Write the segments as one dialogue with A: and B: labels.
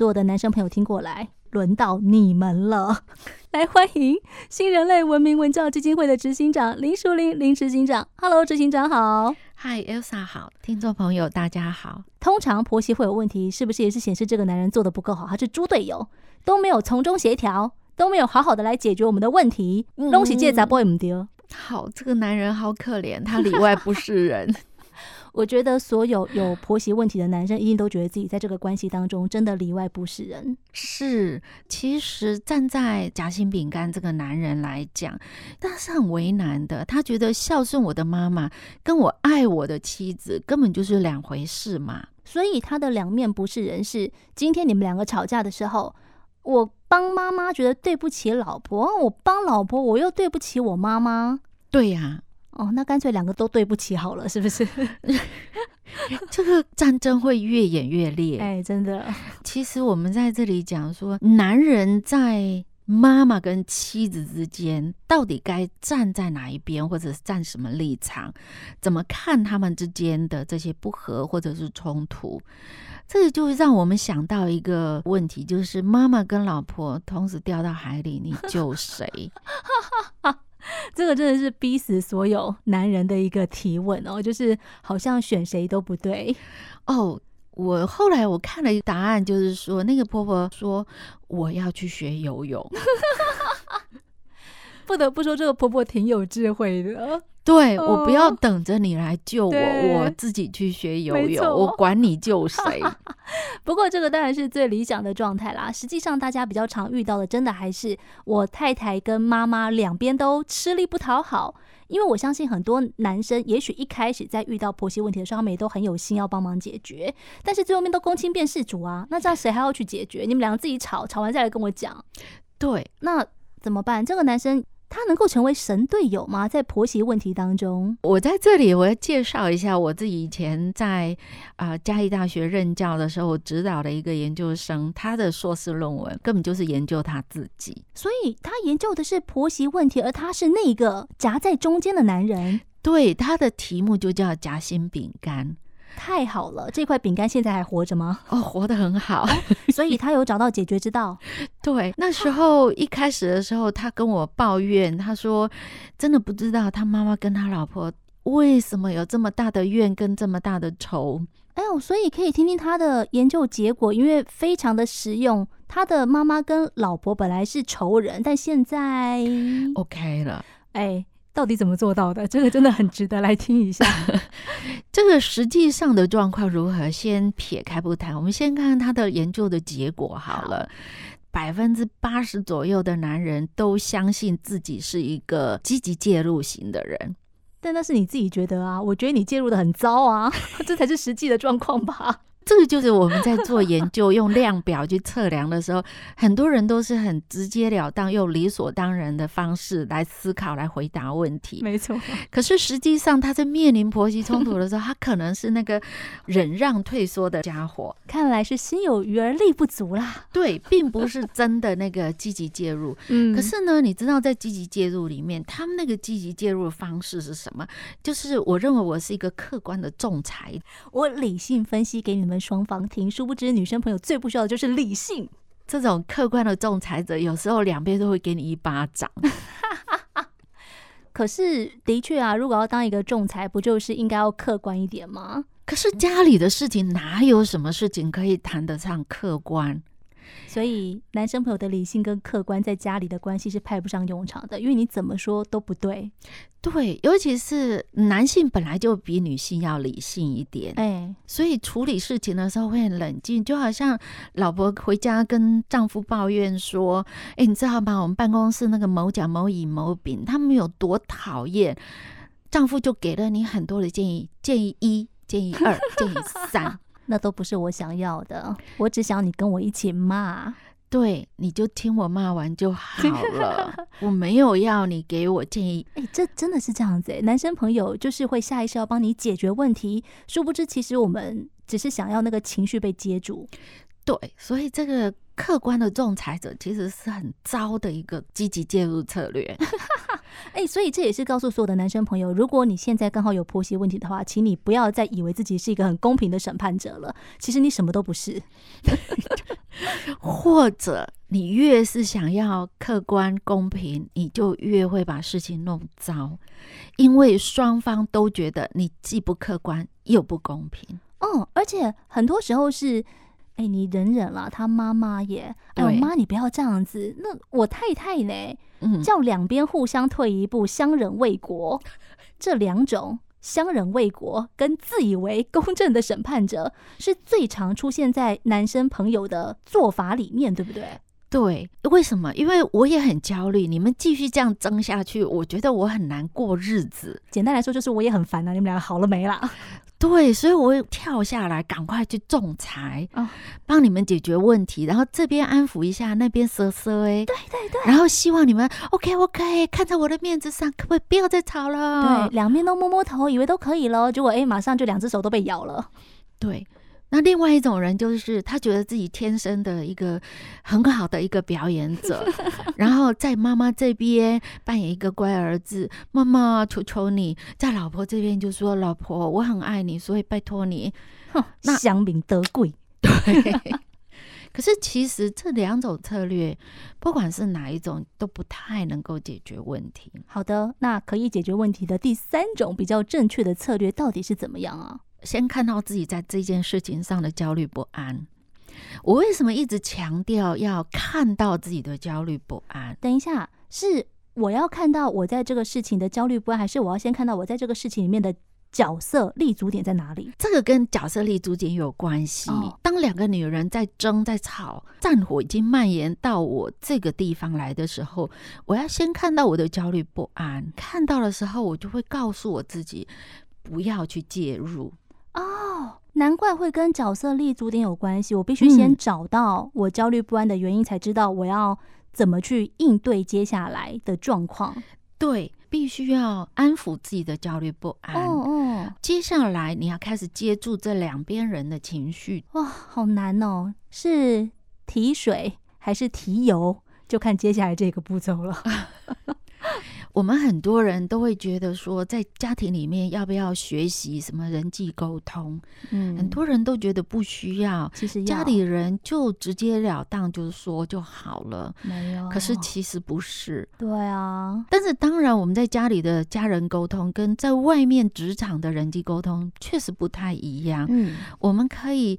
A: 所有的男生朋友听过来，轮到你们了。来欢迎新人类文明文教基金会的执行长林淑玲林执行长。Hello，执行长好。
B: Hi Elsa 好，听众朋友大家好。
A: 通常婆媳会有问题，是不是也是显示这个男人做的不够好？他是猪队友，都没有从中协调，都没有好好的来解决我们的问题。东西借砸不会唔丢。
B: 好，这个男人好可怜，他里外不是人。
A: 我觉得所有有婆媳问题的男生，一定都觉得自己在这个关系当中真的里外不是人。
B: 是，其实站在夹心饼干这个男人来讲，他是很为难的。他觉得孝顺我的妈妈，跟我爱我的妻子根本就是两回事嘛。
A: 所以他的两面不是人，是今天你们两个吵架的时候，我帮妈妈觉得对不起老婆，我帮老婆我又对不起我妈妈。
B: 对呀。
A: 哦，那干脆两个都对不起好了，是不是？
B: 这个战争会越演越烈。
A: 哎，真的。
B: 其实我们在这里讲说，男人在妈妈跟妻子之间，到底该站在哪一边，或者是站什么立场，怎么看他们之间的这些不和或者是冲突？这个就让我们想到一个问题，就是妈妈跟老婆同时掉到海里，你救谁？
A: 这个真的是逼死所有男人的一个提问哦，就是好像选谁都不对
B: 哦。我后来我看了一个答案，就是说那个婆婆说我要去学游泳。
A: 不得不说，这个婆婆挺有智慧的。
B: 对，我不要等着你来救我，我自己去学游泳，我管你救谁。
A: 不过这个当然是最理想的状态啦。实际上，大家比较常遇到的，真的还是我太太跟妈妈两边都吃力不讨好。因为我相信很多男生，也许一开始在遇到婆媳问题的时候，他们也都很有心要帮忙解决，但是最后面都公亲变事主啊。那这样谁还要去解决？你们两个自己吵，吵完再来跟我讲。
B: 对，
A: 那怎么办？这个男生。他能够成为神队友吗？在婆媳问题当中，
B: 我在这里我要介绍一下我自己以前在啊嘉义大学任教的时候，我指导的一个研究生，他的硕士论文根本就是研究他自己，
A: 所以他研究的是婆媳问题，而他是那个夹在中间的男人。
B: 对，他的题目就叫夹心饼干。
A: 太好了，这块饼干现在还活着吗？
B: 哦，活得很好，
A: 所以他有找到解决之道。
B: 对，那时候一开始的时候，他跟我抱怨，他说真的不知道他妈妈跟他老婆为什么有这么大的怨跟这么大的仇。
A: 哎呦，所以可以听听他的研究结果，因为非常的实用。他的妈妈跟老婆本来是仇人，但现在
B: OK 了。
A: 哎。到底怎么做到的？这个真的很值得来听一下。
B: 这个实际上的状况如何？先撇开不谈，我们先看看他的研究的结果好了。百分之八十左右的男人都相信自己是一个积极介入型的人，
A: 但那是你自己觉得啊，我觉得你介入的很糟啊，这才是实际的状况吧。
B: 这个就是我们在做研究，用量表去测量的时候，很多人都是很直截了当，用理所当然的方式来思考、来回答问题。
A: 没错。
B: 可是实际上，他在面临婆媳冲突的时候，他可能是那个忍让退缩的家伙。
A: 看来是心有余而力不足啦。
B: 对，并不是真的那个积极介入。嗯。可是呢，你知道在积极介入里面，他们那个积极介入的方式是什么？就是我认为我是一个客观的仲裁，
A: 我理性分析给你们。双方听，殊不知女生朋友最不需要的就是理性。
B: 这种客观的仲裁者，有时候两边都会给你一巴掌。
A: 可是，的确啊，如果要当一个仲裁，不就是应该要客观一点吗？
B: 可是家里的事情，哪有什么事情可以谈得上客观？
A: 所以，男生朋友的理性跟客观在家里的关系是派不上用场的，因为你怎么说都不对。
B: 对，尤其是男性本来就比女性要理性一点，哎，所以处理事情的时候会很冷静，就好像老婆回家跟丈夫抱怨说：“哎，你知道吗？我们办公室那个某甲、某乙、某丙，他们有多讨厌。”丈夫就给了你很多的建议，建议一，建议二，建议三。
A: 那都不是我想要的，我只想你跟我一起骂，
B: 对，你就听我骂完就好 了，我没有要你给我建议。
A: 哎、欸，这真的是这样子哎，男生朋友就是会下意识要帮你解决问题，殊不知其实我们只是想要那个情绪被接住。
B: 对，所以这个客观的仲裁者其实是很糟的一个积极介入策略。
A: 哎、欸，所以这也是告诉所有的男生朋友，如果你现在刚好有婆媳问题的话，请你不要再以为自己是一个很公平的审判者了。其实你什么都不是。
B: 或者你越是想要客观公平，你就越会把事情弄糟，因为双方都觉得你既不客观又不公平。
A: 嗯，而且很多时候是。哎，你忍忍了，他妈妈也，哎呦妈，你不要这样子。那我太太呢？嗯，叫两边互相退一步，相忍为国。这两种相忍为国跟自以为公正的审判者，是最常出现在男生朋友的做法里面，对不对？
B: 对，为什么？因为我也很焦虑。你们继续这样争下去，我觉得我很难过日子。
A: 简单来说，就是我也很烦啊。你们俩好了没啦？
B: 对，所以我跳下来，赶快去仲裁，帮你们解决问题，然后这边安抚一下，那边瑟瑟哎，
A: 对对对，
B: 然后希望你们 OK OK，看在我的面子上，可不可以不要再吵了？
A: 对，两边都摸摸头，以为都可以了，结果哎，马上就两只手都被咬了。
B: 对。那另外一种人就是他觉得自己天生的一个很好的一个表演者，然后在妈妈这边扮演一个乖儿子，妈妈求求你，在老婆这边就说老婆我很爱你，所以拜托你，
A: 哼，那香民得贵。
B: 对，可是其实这两种策略，不管是哪一种，都不太能够解决问题。
A: 好的，那可以解决问题的第三种比较正确的策略到底是怎么样啊？
B: 先看到自己在这件事情上的焦虑不安。我为什么一直强调要看到自己的焦虑不安？
A: 等一下，是我要看到我在这个事情的焦虑不安，还是我要先看到我在这个事情里面的角色立足点在哪里？
B: 这个跟角色立足点有关系。哦。当两个女人在争、在吵，战火已经蔓延到我这个地方来的时候，我要先看到我的焦虑不安。看到的时候，我就会告诉我自己，不要去介入。
A: 哦，难怪会跟角色立足点有关系。我必须先找到我焦虑不安的原因，才知道我要怎么去应对接下来的状况。
B: 对，必须要安抚自己的焦虑不安。哦哦，接下来你要开始接住这两边人的情绪。
A: 哇，好难哦！是提水还是提油？就看接下来这个步骤了。
B: 我们很多人都会觉得说，在家庭里面要不要学习什么人际沟通？嗯，很多人都觉得不需要。其实家里人就直截了当就是说就好了。没有，可是其实不是。
A: 对啊。
B: 但是当然，我们在家里的家人沟通跟在外面职场的人际沟通确实不太一样。嗯，我们可以。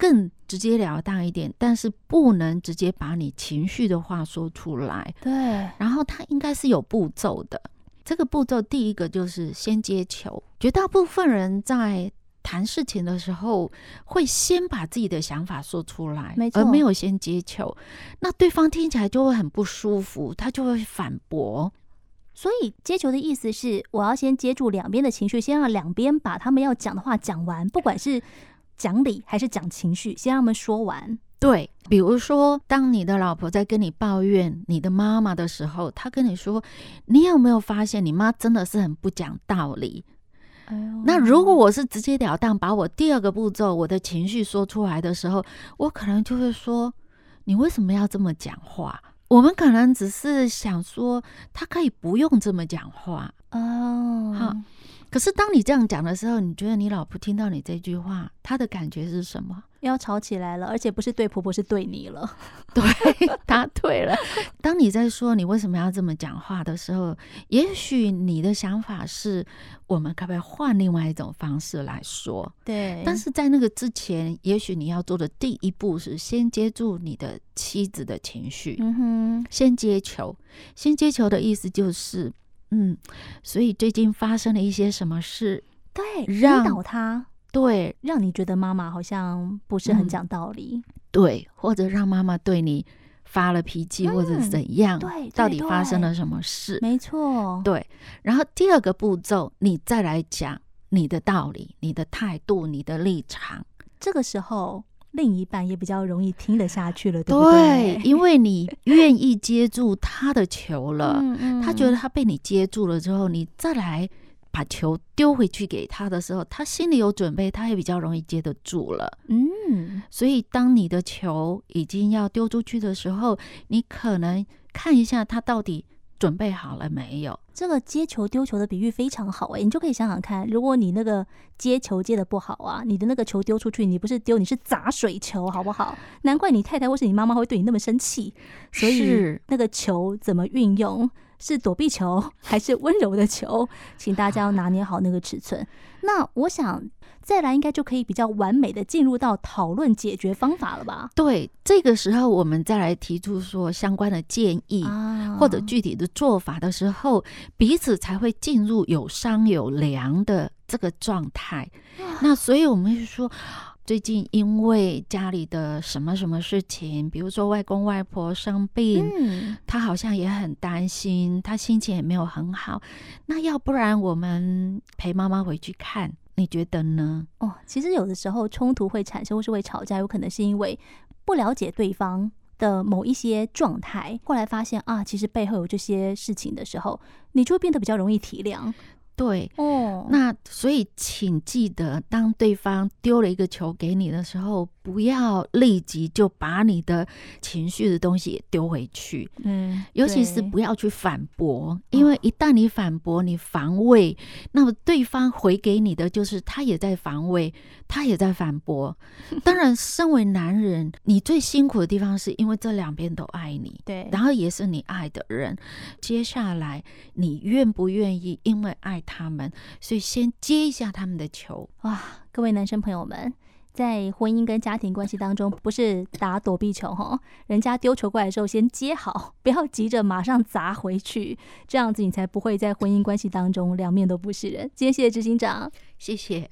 B: 更直截了当一点，但是不能直接把你情绪的话说出来。
A: 对，
B: 然后它应该是有步骤的。这个步骤第一个就是先接球。绝大部分人在谈事情的时候，会先把自己的想法说出来，而没有先接球。那对方听起来就会很不舒服，他就会反驳。
A: 所以接球的意思是，我要先接住两边的情绪，先让两边把他们要讲的话讲完，不管是。讲理还是讲情绪？先让他们说完。
B: 对，比如说，当你的老婆在跟你抱怨你的妈妈的时候，她跟你说：“你有没有发现你妈真的是很不讲道理？”哎呦，那如果我是直截了当把我第二个步骤我的情绪说出来的时候，我可能就会说：“你为什么要这么讲话？”我们可能只是想说，他可以不用这么讲话哦。好。可是当你这样讲的时候，你觉得你老婆听到你这句话，她的感觉是什么？
A: 要吵起来了，而且不是对婆婆，是对你了。
B: 对，答对了。当你在说你为什么要这么讲话的时候，也许你的想法是，我们可不可以换另外一种方式来说？
A: 对。
B: 但是在那个之前，也许你要做的第一步是先接住你的妻子的情绪。嗯哼，先接球。先接球的意思就是。嗯，所以最近发生了一些什么事？
A: 对，让引导他，
B: 对，
A: 让你觉得妈妈好像不是很讲道理，
B: 嗯，对，或者让妈妈对你发了脾气，或者怎样？嗯，对，到底发生了什么事？
A: 没错，
B: 对。然后第二个步骤，你再来讲你的道理、你的态度、你的立场。
A: 这个时候。另一半也比较容易听得下去了，对不对？
B: 对，因为你愿意接住他的球了，嗯嗯，他觉得他被你接住了之后，你再来把球丢回去给他的时候，他心里有准备，他也比较容易接得住了。嗯，所以当你的球已经要丢出去的时候，你可能看一下他到底准备好了没有？
A: 这个接球丢球的比喻非常好哎，你就可以想想看，如果你那个接球接的不好啊，你的那个球丢出去，你不是丢，你是砸水球，好不好？难怪你太太或是你妈妈会对你那么生气。所以那个球怎么运用？是躲避球还是温柔的球？请大家要拿捏好那个尺寸。那我想再来应该就可以比较完美的进入到讨论解决方法了吧？
B: 对，这个时候我们再来提出说相关的建议或者具体的做法的时候，彼此才会进入有商有量的这个状态。那所以我们就说。最近因为家里的什么什么事情，比如说外公外婆生病，嗯，他好像也很担心，他心情也没有很好。那要不然我们陪妈妈回去看，你觉得呢？
A: 哦，其实有的时候冲突会产生，或是会吵架，有可能是因为不了解对方的某一些状态。后来发现啊，其实背后有这些事情的时候，你就会变得比较容易体谅。
B: 对，哦，那所以请记得，当对方丢了一个球给你的时候，不要立即就把你的情绪的东西也丢回去。嗯，尤其是不要去反驳，因为一旦你反驳，你防卫，那么对方回给你的就是他也在防卫，他也在反驳。当然，身为男人，你最辛苦的地方是因为这两边都爱你，对，然后也是你爱的人。接下来，你愿不愿意因为爱他们，所以先接一下他们的球。
A: 哇，各位男生朋友们，在婚姻跟家庭关系当中，不是打躲避球哈，人家丢球过来的时候，先接好，不要急着马上砸回去，这样子你才不会在婚姻关系当中两面都不是人。今天谢谢执行长，
B: 谢谢。